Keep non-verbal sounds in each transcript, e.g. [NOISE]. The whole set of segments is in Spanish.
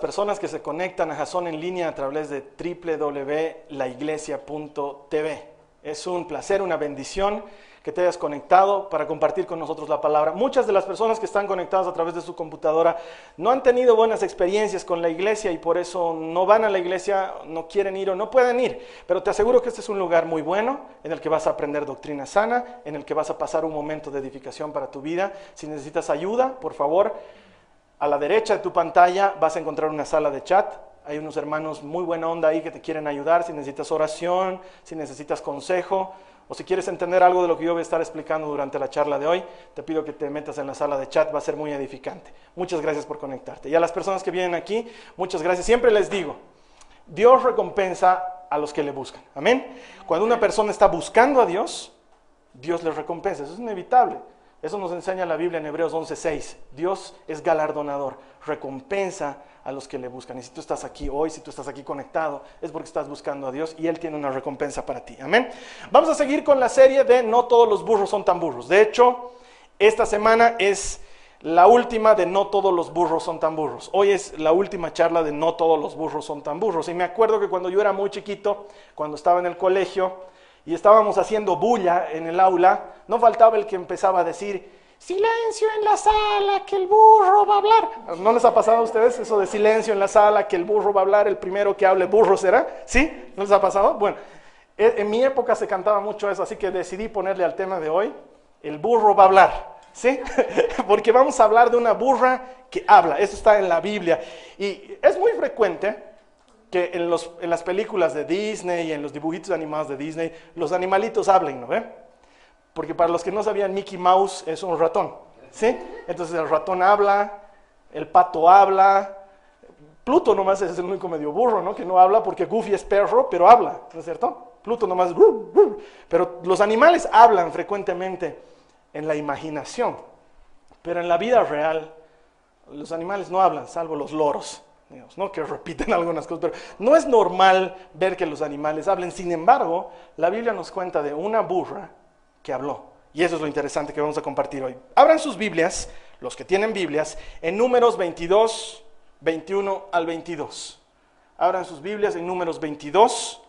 Personas que se conectan a Jason en línea a través de www.laiglesia.tv. Es un placer, una bendición que te hayas conectado para compartir con nosotros la palabra. Muchas de las personas que están conectadas a través de su computadora no han tenido buenas experiencias con la iglesia y por eso no van a la iglesia, no quieren ir o no pueden ir. Pero te aseguro que este es un lugar muy bueno en el que vas a aprender doctrina sana, en el que vas a pasar un momento de edificación para tu vida. Si necesitas ayuda, por favor, a la derecha de tu pantalla vas a encontrar una sala de chat. Hay unos hermanos muy buena onda ahí que te quieren ayudar si necesitas oración, si necesitas consejo o si quieres entender algo de lo que yo voy a estar explicando durante la charla de hoy, te pido que te metas en la sala de chat, va a ser muy edificante. Muchas gracias por conectarte. Y a las personas que vienen aquí, muchas gracias. Siempre les digo, Dios recompensa a los que le buscan. Amén. Cuando una persona está buscando a Dios, Dios le recompensa. Eso es inevitable. Eso nos enseña la Biblia en Hebreos 11:6. Dios es galardonador, recompensa a los que le buscan. Y si tú estás aquí hoy, si tú estás aquí conectado, es porque estás buscando a Dios y Él tiene una recompensa para ti. Amén. Vamos a seguir con la serie de No todos los burros son tan burros. De hecho, esta semana es la última de No todos los burros son tan burros. Hoy es la última charla de No todos los burros son tan burros. Y me acuerdo que cuando yo era muy chiquito, cuando estaba en el colegio y estábamos haciendo bulla en el aula, no faltaba el que empezaba a decir, silencio en la sala, que el burro va a hablar. ¿No les ha pasado a ustedes eso de silencio en la sala, que el burro va a hablar, el primero que hable burro será? ¿Sí? ¿No les ha pasado? Bueno, e, en mi época se cantaba mucho eso, así que decidí ponerle al tema de hoy, el burro va a hablar. ¿Sí? [LAUGHS] Porque vamos a hablar de una burra que habla. Eso está en la Biblia. Y es muy frecuente que en, los, en las películas de Disney y en los dibujitos animados de Disney, los animalitos hablen, ¿no ve? Porque para los que no sabían, Mickey Mouse es un ratón, ¿sí? Entonces el ratón habla, el pato habla, Pluto nomás es el único medio burro, ¿no? Que no habla porque Goofy es perro, pero habla, ¿no es cierto? Pluto nomás, pero los animales hablan frecuentemente en la imaginación, pero en la vida real los animales no hablan, salvo los loros, ¿no? que repiten [LAUGHS] algunas cosas, pero no es normal ver que los animales hablen. Sin embargo, la Biblia nos cuenta de una burra que habló. Y eso es lo interesante que vamos a compartir hoy. Abran sus Biblias, los que tienen Biblias, en números 22, 21 al 22. Abran sus Biblias en números 22,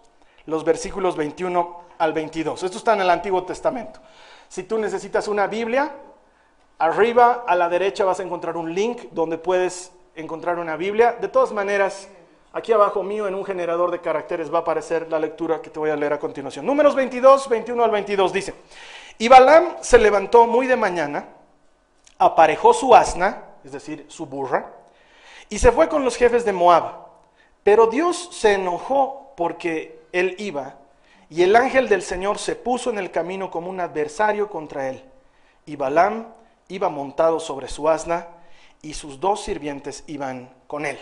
los versículos 21 al 22. Esto está en el Antiguo Testamento. Si tú necesitas una Biblia, arriba a la derecha vas a encontrar un link donde puedes encontrar una Biblia. De todas maneras, aquí abajo mío en un generador de caracteres va a aparecer la lectura que te voy a leer a continuación. Números 22, 21 al 22 dice, y Balaam se levantó muy de mañana, aparejó su asna, es decir, su burra, y se fue con los jefes de Moab. Pero Dios se enojó porque él iba, y el ángel del Señor se puso en el camino como un adversario contra él. Y Balaam iba montado sobre su asna, y sus dos sirvientes iban con él.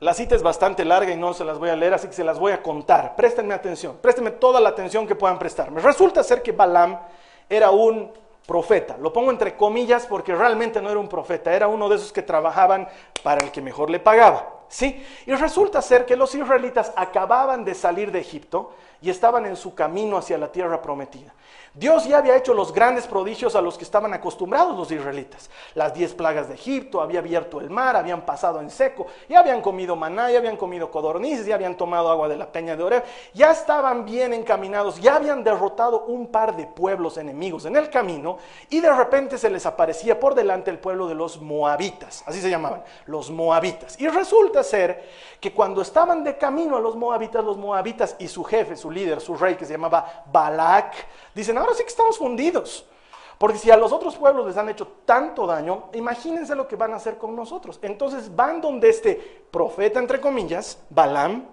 La cita es bastante larga y no se las voy a leer, así que se las voy a contar. Préstenme atención, préstenme toda la atención que puedan prestarme. Resulta ser que Balaam era un profeta. Lo pongo entre comillas porque realmente no era un profeta, era uno de esos que trabajaban para el que mejor le pagaba. ¿Sí? Y resulta ser que los israelitas acababan de salir de Egipto y estaban en su camino hacia la tierra prometida. Dios ya había hecho los grandes prodigios a los que estaban acostumbrados los israelitas. Las diez plagas de Egipto, había abierto el mar, habían pasado en seco, ya habían comido maná, ya habían comido codornices, ya habían tomado agua de la peña de Oreb, ya estaban bien encaminados, ya habían derrotado un par de pueblos enemigos en el camino y de repente se les aparecía por delante el pueblo de los moabitas, así se llamaban, los moabitas. Y resulta ser que cuando estaban de camino a los moabitas, los moabitas y su jefe, su líder, su rey que se llamaba Balak, dicen, ahora sí que estamos fundidos. Porque si a los otros pueblos les han hecho tanto daño, imagínense lo que van a hacer con nosotros. Entonces van donde este profeta, entre comillas, Balaam,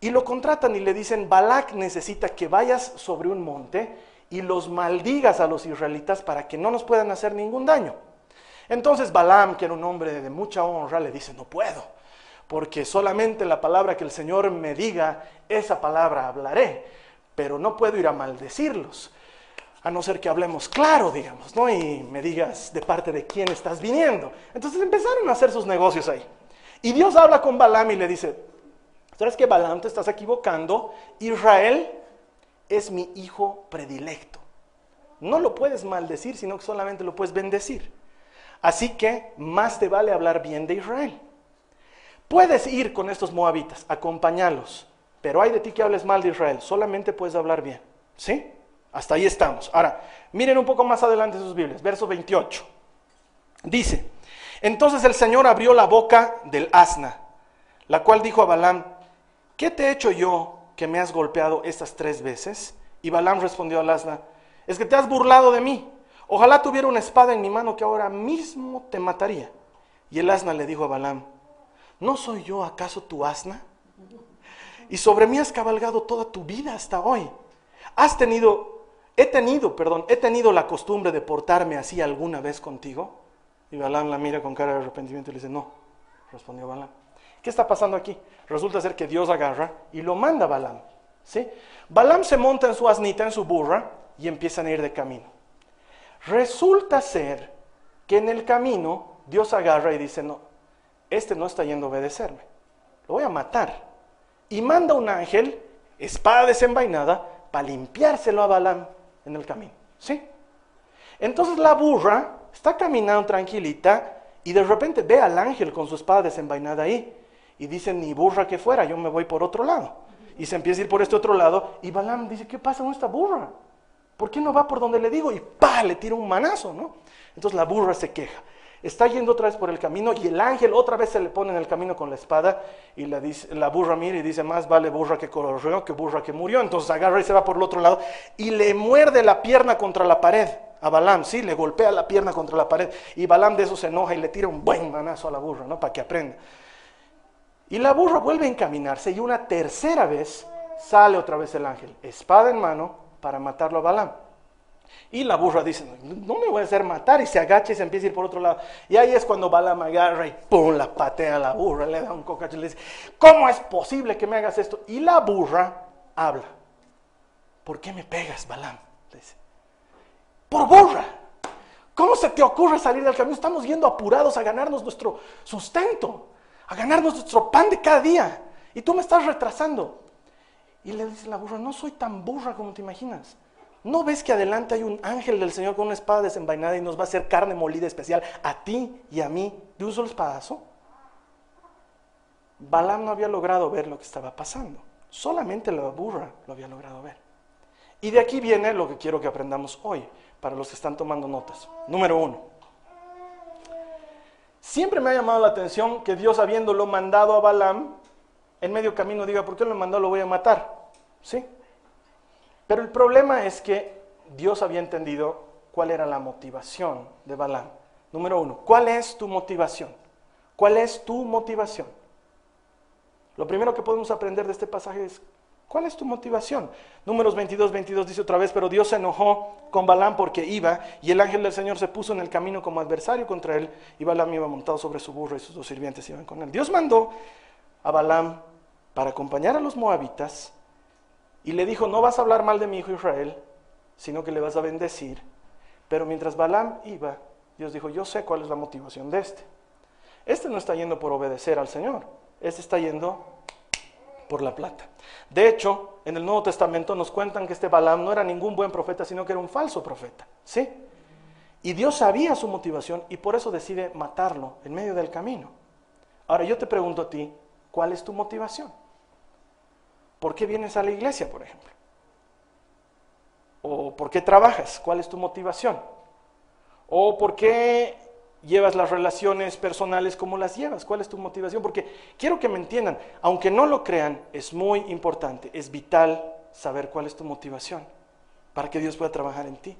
y lo contratan y le dicen, Balak necesita que vayas sobre un monte y los maldigas a los israelitas para que no nos puedan hacer ningún daño. Entonces Balaam, que era un hombre de mucha honra, le dice, no puedo, porque solamente la palabra que el Señor me diga, esa palabra hablaré, pero no puedo ir a maldecirlos a no ser que hablemos claro, digamos, ¿no? Y me digas de parte de quién estás viniendo. Entonces empezaron a hacer sus negocios ahí. Y Dios habla con Balaam y le dice, ¿sabes qué, Balaam? Te estás equivocando. Israel es mi hijo predilecto. No lo puedes maldecir, sino que solamente lo puedes bendecir. Así que más te vale hablar bien de Israel. Puedes ir con estos moabitas, acompañarlos, pero hay de ti que hables mal de Israel, solamente puedes hablar bien. ¿Sí? Hasta ahí estamos. Ahora, miren un poco más adelante sus Biblias, verso 28. Dice, entonces el Señor abrió la boca del asna, la cual dijo a Balaam, ¿qué te he hecho yo que me has golpeado estas tres veces? Y Balaam respondió al asna, es que te has burlado de mí. Ojalá tuviera una espada en mi mano que ahora mismo te mataría. Y el asna le dijo a Balaam, ¿no soy yo acaso tu asna? Y sobre mí has cabalgado toda tu vida hasta hoy. Has tenido, he tenido, perdón, he tenido la costumbre de portarme así alguna vez contigo. Y Balaam la mira con cara de arrepentimiento y le dice, no, respondió Balaam. ¿Qué está pasando aquí? Resulta ser que Dios agarra y lo manda a Balaam. ¿sí? Balaam se monta en su asnita, en su burra, y empiezan a ir de camino. Resulta ser que en el camino Dios agarra y dice, no, este no está yendo a obedecerme, lo voy a matar. Y manda un ángel, espada desenvainada, para limpiárselo a Balaam en el camino. ¿Sí? Entonces la burra está caminando tranquilita y de repente ve al ángel con su espada desenvainada ahí. Y dice, ni burra que fuera, yo me voy por otro lado. Y se empieza a ir por este otro lado. Y Balaam dice, ¿qué pasa con esta burra? ¿Por qué no va por donde le digo? Y pa, le tira un manazo, ¿no? Entonces la burra se queja. Está yendo otra vez por el camino y el ángel otra vez se le pone en el camino con la espada y la, la burra mira y dice, más vale burra que corrió que burra que murió. Entonces agarra y se va por el otro lado y le muerde la pierna contra la pared a Balaam, sí, le golpea la pierna contra la pared y Balaam de eso se enoja y le tira un buen manazo a la burra, ¿no? Para que aprenda. Y la burra vuelve a encaminarse y una tercera vez sale otra vez el ángel, espada en mano, para matarlo a Balaam. Y la burra dice, no me voy a hacer matar, y se agacha y se empieza a ir por otro lado. Y ahí es cuando Balaam agarra y pum, la patea a la burra, le da un cocacho y le dice, ¿cómo es posible que me hagas esto? Y la burra habla. ¿Por qué me pegas, Balaam? dice, por burra. ¿Cómo se te ocurre salir del camino? Estamos yendo apurados a ganarnos nuestro sustento, a ganarnos nuestro pan de cada día. Y tú me estás retrasando. Y le dice la burra, no soy tan burra como te imaginas. ¿No ves que adelante hay un ángel del Señor con una espada desenvainada y nos va a hacer carne molida especial a ti y a mí de un solo espadazo? Balaam no había logrado ver lo que estaba pasando. Solamente la burra lo había logrado ver. Y de aquí viene lo que quiero que aprendamos hoy, para los que están tomando notas. Número uno. Siempre me ha llamado la atención que Dios habiéndolo mandado a Balaam, en medio camino diga, ¿por qué lo mandó? Lo voy a matar. ¿Sí? Pero el problema es que Dios había entendido cuál era la motivación de Balaam. Número uno, ¿cuál es tu motivación? ¿Cuál es tu motivación? Lo primero que podemos aprender de este pasaje es, ¿cuál es tu motivación? Números 22, 22 dice otra vez, pero Dios se enojó con Balaam porque iba y el ángel del Señor se puso en el camino como adversario contra él y Balaam iba montado sobre su burro y sus dos sirvientes iban con él. Dios mandó a Balaam para acompañar a los moabitas y le dijo, no vas a hablar mal de mi hijo Israel, sino que le vas a bendecir. Pero mientras Balaam iba, Dios dijo, yo sé cuál es la motivación de este. Este no está yendo por obedecer al Señor, este está yendo por la plata. De hecho, en el Nuevo Testamento nos cuentan que este Balaam no era ningún buen profeta, sino que era un falso profeta. ¿Sí? Y Dios sabía su motivación y por eso decide matarlo en medio del camino. Ahora yo te pregunto a ti, ¿cuál es tu motivación? ¿Por qué vienes a la iglesia, por ejemplo? ¿O por qué trabajas? ¿Cuál es tu motivación? ¿O por qué llevas las relaciones personales como las llevas? ¿Cuál es tu motivación? Porque quiero que me entiendan, aunque no lo crean, es muy importante, es vital saber cuál es tu motivación para que Dios pueda trabajar en ti.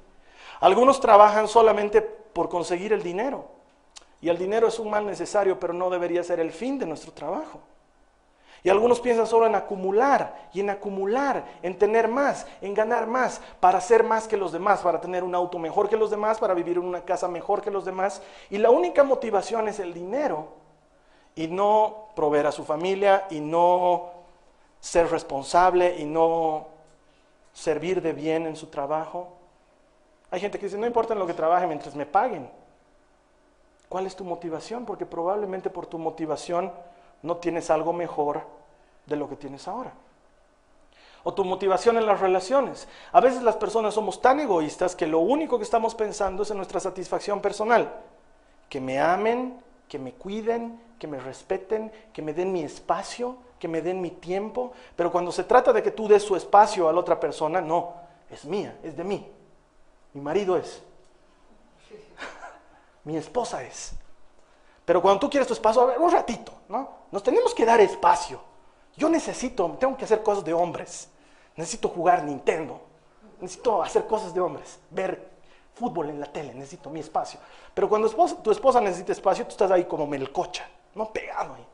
Algunos trabajan solamente por conseguir el dinero. Y el dinero es un mal necesario, pero no debería ser el fin de nuestro trabajo. Y algunos piensan solo en acumular y en acumular, en tener más, en ganar más, para ser más que los demás, para tener un auto mejor que los demás, para vivir en una casa mejor que los demás. Y la única motivación es el dinero y no proveer a su familia y no ser responsable y no servir de bien en su trabajo. Hay gente que dice, no importa en lo que trabaje mientras me paguen. ¿Cuál es tu motivación? Porque probablemente por tu motivación no tienes algo mejor de lo que tienes ahora. O tu motivación en las relaciones. A veces las personas somos tan egoístas que lo único que estamos pensando es en nuestra satisfacción personal. que me amen, que me cuiden, que me respeten, que me den mi espacio, que me den mi tiempo. Pero cuando se trata de que tú des su espacio a la otra persona, no, es mía, es de mí. Mi marido es. [LAUGHS] mi esposa es. Pero cuando tú quieres tu espacio, a ver, un ratito, ¿no? Nos tenemos que dar espacio. Yo necesito, tengo que hacer cosas de hombres. Necesito jugar Nintendo. Necesito hacer cosas de hombres. Ver fútbol en la tele. Necesito mi espacio. Pero cuando tu esposa necesita espacio, tú estás ahí como melcocha, no pegado ahí.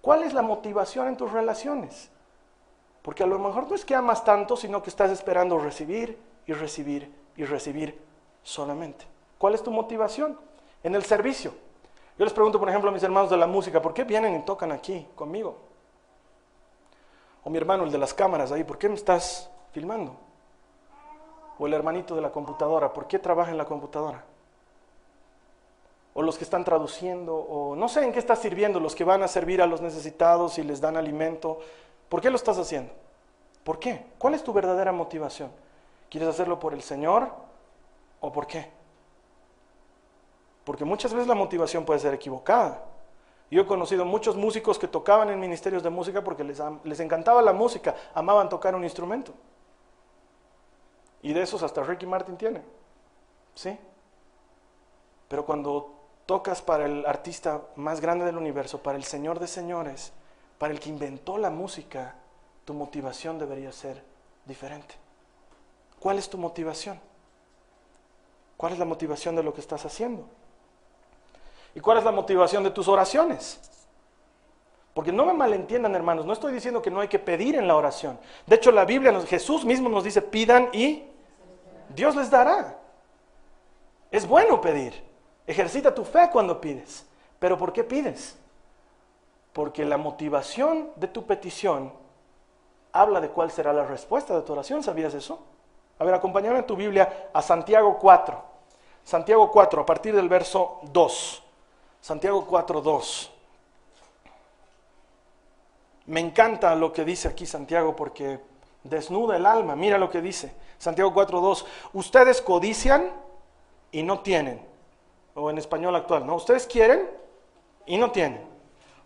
¿Cuál es la motivación en tus relaciones? Porque a lo mejor no es que amas tanto, sino que estás esperando recibir y recibir y recibir solamente. ¿Cuál es tu motivación? En el servicio. Yo les pregunto, por ejemplo, a mis hermanos de la música, ¿por qué vienen y tocan aquí conmigo? O mi hermano, el de las cámaras ahí, ¿por qué me estás filmando? O el hermanito de la computadora, ¿por qué trabaja en la computadora? O los que están traduciendo, o no sé en qué estás sirviendo, los que van a servir a los necesitados y les dan alimento. ¿Por qué lo estás haciendo? ¿Por qué? ¿Cuál es tu verdadera motivación? ¿Quieres hacerlo por el Señor o por qué? Porque muchas veces la motivación puede ser equivocada. Yo he conocido muchos músicos que tocaban en ministerios de música porque les, les encantaba la música, amaban tocar un instrumento. Y de esos hasta Ricky Martin tiene. ¿Sí? Pero cuando tocas para el artista más grande del universo, para el Señor de señores, para el que inventó la música, tu motivación debería ser diferente. ¿Cuál es tu motivación? ¿Cuál es la motivación de lo que estás haciendo? ¿Y cuál es la motivación de tus oraciones? Porque no me malentiendan, hermanos, no estoy diciendo que no hay que pedir en la oración. De hecho, la Biblia, Jesús mismo nos dice, pidan y Dios les dará. Es bueno pedir. Ejercita tu fe cuando pides. Pero ¿por qué pides? Porque la motivación de tu petición habla de cuál será la respuesta de tu oración. ¿Sabías eso? A ver, acompáñame en tu Biblia a Santiago 4. Santiago 4, a partir del verso 2. Santiago 4.2. Me encanta lo que dice aquí Santiago porque desnuda el alma. Mira lo que dice. Santiago 4.2. Ustedes codician y no tienen. O en español actual, ¿no? Ustedes quieren y no tienen.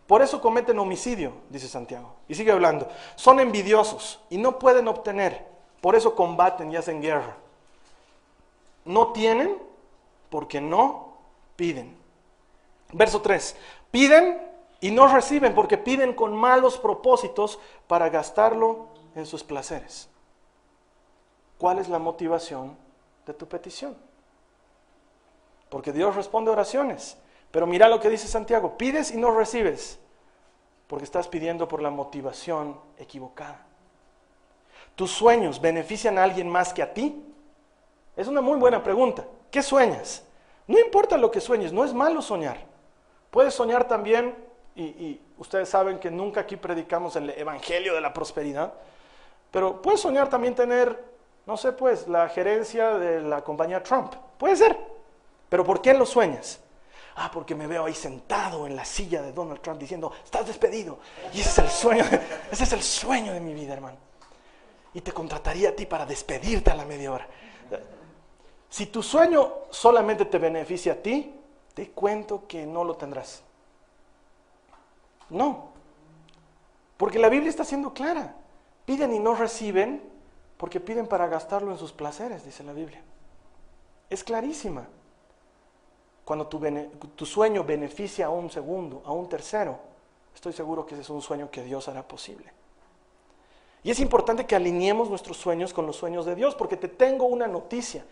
Por eso cometen homicidio, dice Santiago. Y sigue hablando. Son envidiosos y no pueden obtener. Por eso combaten y hacen guerra. No tienen porque no piden. Verso 3. Piden y no reciben porque piden con malos propósitos para gastarlo en sus placeres. ¿Cuál es la motivación de tu petición? Porque Dios responde oraciones. Pero mira lo que dice Santiago, pides y no recibes porque estás pidiendo por la motivación equivocada. ¿Tus sueños benefician a alguien más que a ti? Es una muy buena pregunta. ¿Qué sueñas? No importa lo que sueñes, no es malo soñar. Puedes soñar también, y, ustedes saben que nunca aquí predicamos el Evangelio de la Prosperidad, pero puedes soñar también tener, no sé, pues, la gerencia de la compañía Trump. Puede ser. Pero ¿por qué lo sueñas? Ah, porque me veo ahí sentado en la silla de Donald Trump diciendo, estás despedido. Y ese es el sueño, ese es el sueño de mi vida, hermano. Y te contrataría a ti para despedirte a la media hora. Si tu sueño solamente te beneficia a ti, te cuento que no lo tendrás. No, porque la Biblia está siendo clara. Piden y no reciben porque piden para gastarlo en sus placeres, dice la Biblia. Es clarísima. Cuando tu, sueño beneficia a un segundo, a un tercero, estoy seguro que ese es un sueño que Dios hará posible. Y es importante que alineemos nuestros sueños con los sueños de Dios, porque te tengo una noticia.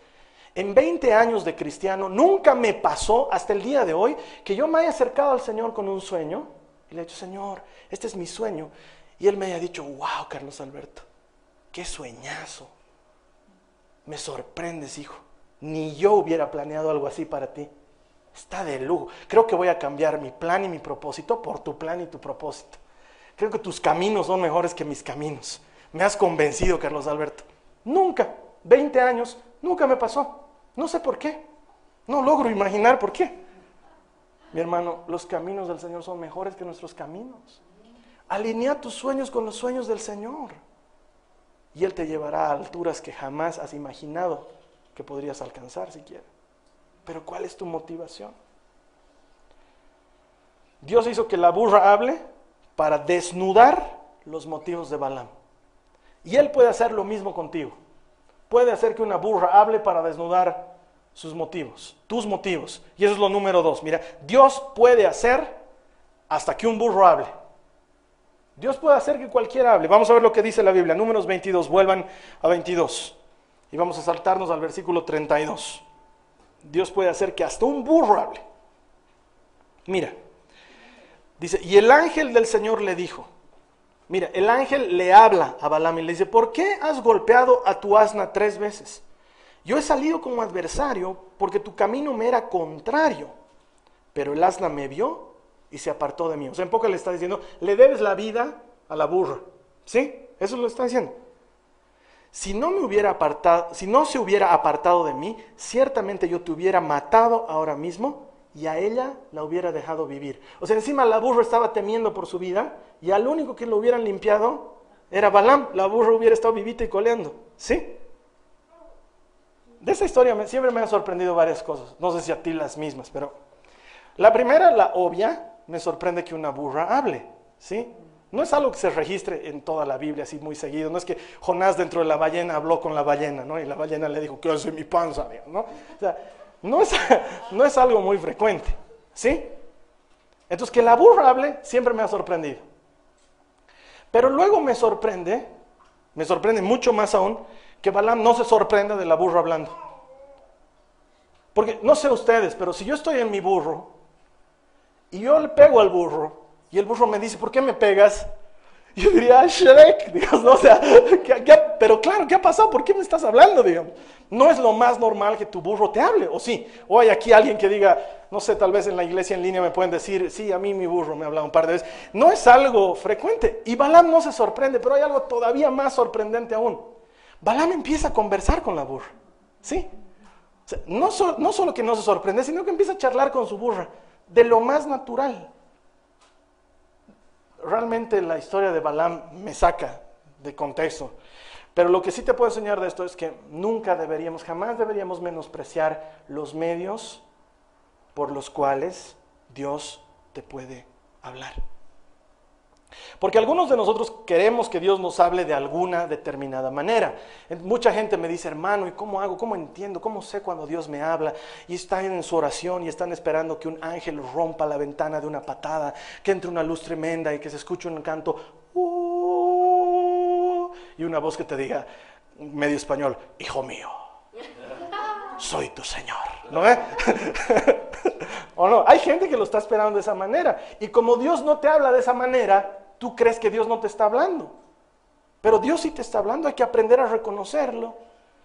En 20 años de cristiano nunca me pasó hasta el día de hoy que yo me haya acercado al Señor con un sueño y le he dicho, Señor, este es mi sueño. Y Él me haya dicho, wow, Carlos Alberto, qué sueñazo. Me sorprendes, hijo. Ni yo hubiera planeado algo así para ti. Está de lujo. Creo que voy a cambiar mi plan y mi propósito por tu plan y tu propósito. Creo que tus caminos son mejores que mis caminos. Me has convencido, Carlos Alberto. Nunca, 20 años, nunca me pasó. No sé por qué. No logro imaginar por qué. Mi hermano, los caminos del Señor son mejores que nuestros caminos. Alinea tus sueños con los sueños del Señor. Y Él te llevará a alturas que jamás has imaginado que podrías alcanzar siquiera. Pero ¿cuál es tu motivación? Dios hizo que la burra hable para desnudar los motivos de Balaam. Y Él puede hacer lo mismo contigo. Puede hacer que una burra hable para desnudar sus motivos, tus motivos. Y eso es lo número dos. Mira, Dios puede hacer hasta que un burro hable. Dios puede hacer que cualquiera hable. Vamos a ver lo que dice la Biblia. Números 22, vuelvan a 22. Y vamos a saltarnos al versículo 32. Dios puede hacer que hasta un burro hable. Mira, dice, y el ángel del Señor le dijo, mira, el ángel le habla a Balaam y le dice, ¿por qué has golpeado a tu asna tres veces? Yo he salido como adversario porque tu camino me era contrario, pero el asna me vio y se apartó de mí. O sea, en poco le está diciendo, le debes la vida a la burra. ¿Sí? Eso lo está diciendo. Si no me hubiera apartado, si no se hubiera apartado de mí, ciertamente yo te hubiera matado ahora mismo y a ella la hubiera dejado vivir. O sea, encima la burra estaba temiendo por su vida y al único que lo hubieran limpiado era Balaam. La burra hubiera estado vivita y coleando. ¿Sí? De esa historia siempre me han sorprendido varias cosas. No sé si a ti las mismas, pero la primera, la obvia, me sorprende que una burra hable. ¿Sí? No es algo que se registre en toda la Biblia así muy seguido. No es que Jonás dentro de la ballena habló con la ballena, ¿no? Y la ballena le dijo, ¿qué hace mi panza? ¿no? O sea, no es, [LAUGHS] no es algo muy frecuente, ¿sí? Entonces, que la burra hable siempre me ha sorprendido. Pero luego me sorprende, me sorprende mucho más aún, que Balaam no se sorprenda de la burra hablando. Porque no sé ustedes, pero si yo estoy en mi burro y yo le pego al burro, y el burro me dice, ¿por qué me pegas? yo diría, Shrek, [LAUGHS] Dios, ¿no? O sea, pero claro, ¿qué ha pasado? ¿Por qué me estás hablando, digamos? No es lo más normal que tu burro te hable, ¿o sí? O hay aquí alguien que diga, no sé, tal vez en la iglesia en línea me pueden decir, sí, a mí mi burro me ha hablado un par de veces. No es algo frecuente. Y Balaam no se sorprende, pero hay algo todavía más sorprendente aún. Balaam empieza a conversar con la burra, ¿sí? no, no solo que no se sorprende, sino que empieza a charlar con su burra de lo más natural realmente la historia de Balaam me saca de contexto. Pero lo que sí te puedo enseñar de esto es que nunca deberíamos, jamás deberíamos menospreciar los medios por los cuales Dios te puede hablar. Porque algunos de nosotros queremos que Dios nos hable de alguna determinada manera. Mucha gente me dice, hermano, ¿y cómo hago? ¿Cómo entiendo? ¿Cómo sé cuando Dios me habla? Y están en su oración y están esperando que un ángel rompa la ventana de una patada, que entre una luz tremenda y que se escuche un canto, uh", y una voz que te diga, medio español, hijo mío, soy tu Señor. ¿No [LAUGHS] ¿O no? Hay gente que lo está esperando de esa manera. Y como Dios no te habla de esa manera, tú crees que Dios no te está hablando. Pero Dios sí te está hablando, hay que aprender a reconocerlo.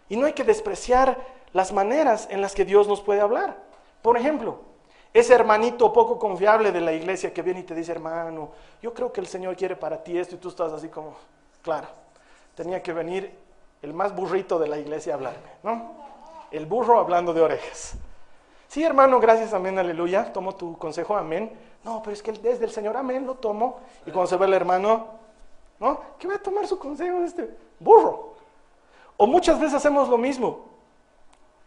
Y no hay que despreciar las maneras en las que Dios nos puede hablar. Por ejemplo, ese hermanito poco confiable de la iglesia que viene y te dice, hermano, yo creo que el Señor quiere para ti esto y tú estás así como, claro, tenía que venir el más burrito de la iglesia a hablarme, ¿no? El burro hablando de orejas. Sí, hermano, gracias, amén, aleluya, tomo tu consejo, amén. No, pero es que desde el Señor, amén, lo tomo. Y cuando se ve el hermano, ¿no? ¿Qué va a tomar su consejo este burro? O muchas veces hacemos lo mismo.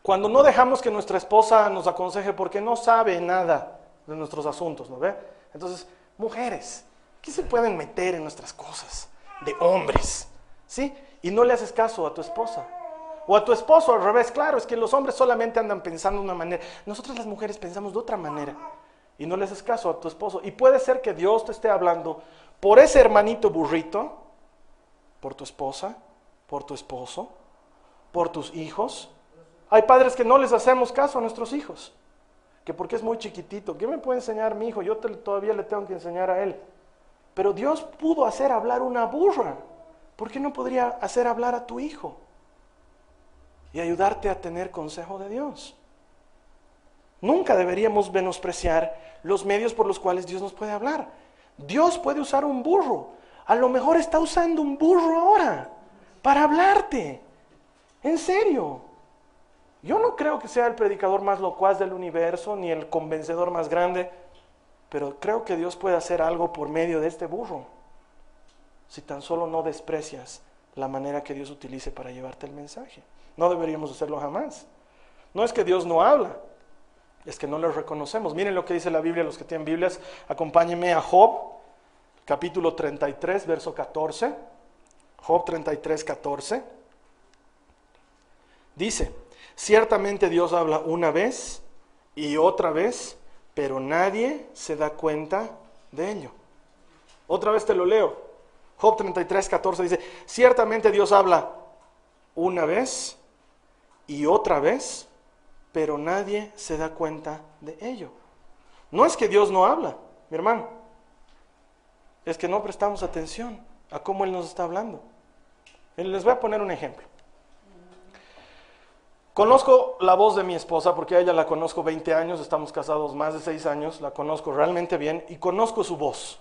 Cuando no dejamos que nuestra esposa nos aconseje porque no sabe nada de nuestros asuntos, ¿no ve? Entonces, mujeres, ¿qué se pueden meter en nuestras cosas? De hombres, ¿sí? Y no le haces caso a tu esposa. O a tu esposo al revés, claro, es que los hombres solamente andan pensando de una manera. Nosotras las mujeres pensamos de otra manera y no le haces caso a tu esposo. Y puede ser que Dios te esté hablando por ese hermanito burrito, por tu esposa, por tu esposo, por tus hijos. Hay padres que no les hacemos caso a nuestros hijos, que porque es muy chiquitito, ¿qué me puede enseñar mi hijo? Yo todavía le tengo que enseñar a él. Pero Dios pudo hacer hablar una burra. ¿Por qué no podría hacer hablar a tu hijo? Y ayudarte a tener consejo de Dios. Nunca deberíamos menospreciar los medios por los cuales Dios nos puede hablar. Dios puede usar un burro. A lo mejor está usando un burro ahora para hablarte. En serio. Yo no creo que sea el predicador más locuaz del universo ni el convencedor más grande, pero creo que Dios puede hacer algo por medio de este burro. Si tan solo no desprecias la manera que Dios utilice para llevarte el mensaje. No deberíamos hacerlo jamás. No es que Dios no habla, es que no le reconocemos. Miren lo que dice la Biblia, los que tienen Biblias, acompáñenme a Job, capítulo 33, verso 14. Job 33, 14. Dice, ciertamente Dios habla una vez y otra vez, pero nadie se da cuenta de ello. Otra vez te lo leo. Job 33, 14 dice, ciertamente Dios habla una vez y otra vez, pero nadie se da cuenta de ello. No es que Dios no habla, mi hermano, es que no prestamos atención a cómo Él nos está hablando. Les voy a poner un ejemplo. Conozco la voz de mi esposa porque a ella la conozco 20 años, estamos casados más de 6 años, la conozco realmente bien y conozco su voz.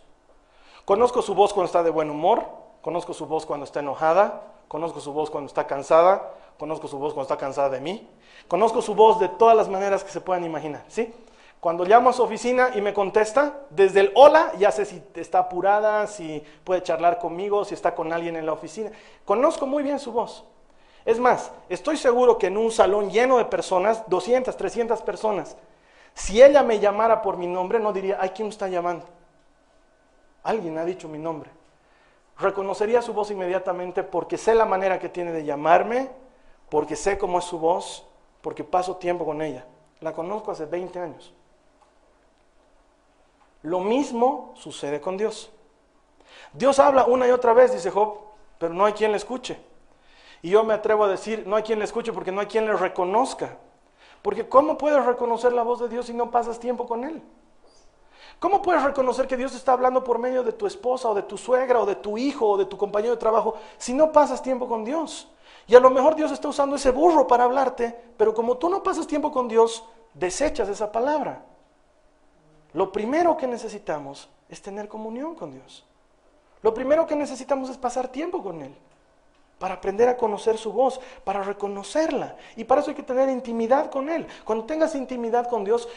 Conozco su voz cuando está de buen humor, conozco su voz cuando está enojada, conozco su voz cuando está cansada, conozco su voz cuando está cansada de mí, conozco su voz de todas las maneras que se puedan imaginar, ¿sí? Cuando llamo a su oficina y me contesta, desde el hola ya sé si está apurada, si puede charlar conmigo, si está con alguien en la oficina. Conozco muy bien su voz. Es más, estoy seguro que en un salón lleno de personas, 200, 300 personas, si ella me llamara por mi nombre, no diría, ay, ¿quién me está llamando? Alguien ha dicho mi nombre. Reconocería su voz inmediatamente porque sé la manera que tiene de llamarme, porque sé cómo es su voz, porque paso tiempo con ella. La conozco hace 20 años. Lo mismo sucede con Dios. Dios habla una y otra vez, dice Job, pero no hay quien le escuche. Y yo me atrevo a decir, no hay quien le escuche porque no hay quien le reconozca. Porque ¿cómo puedes reconocer la voz de Dios si no pasas tiempo con Él? ¿Cómo puedes reconocer que Dios está hablando por medio de tu esposa o de tu suegra o de tu hijo o de tu compañero de trabajo si no pasas tiempo con Dios? Y a lo mejor Dios está usando ese burro para hablarte, pero como tú no pasas tiempo con Dios, desechas esa palabra. Lo primero que necesitamos es tener comunión con Dios. Lo primero que necesitamos es pasar tiempo con Él, para aprender a conocer su voz, para reconocerla. Y para eso hay que tener intimidad con Él. Cuando tengas intimidad con Dios,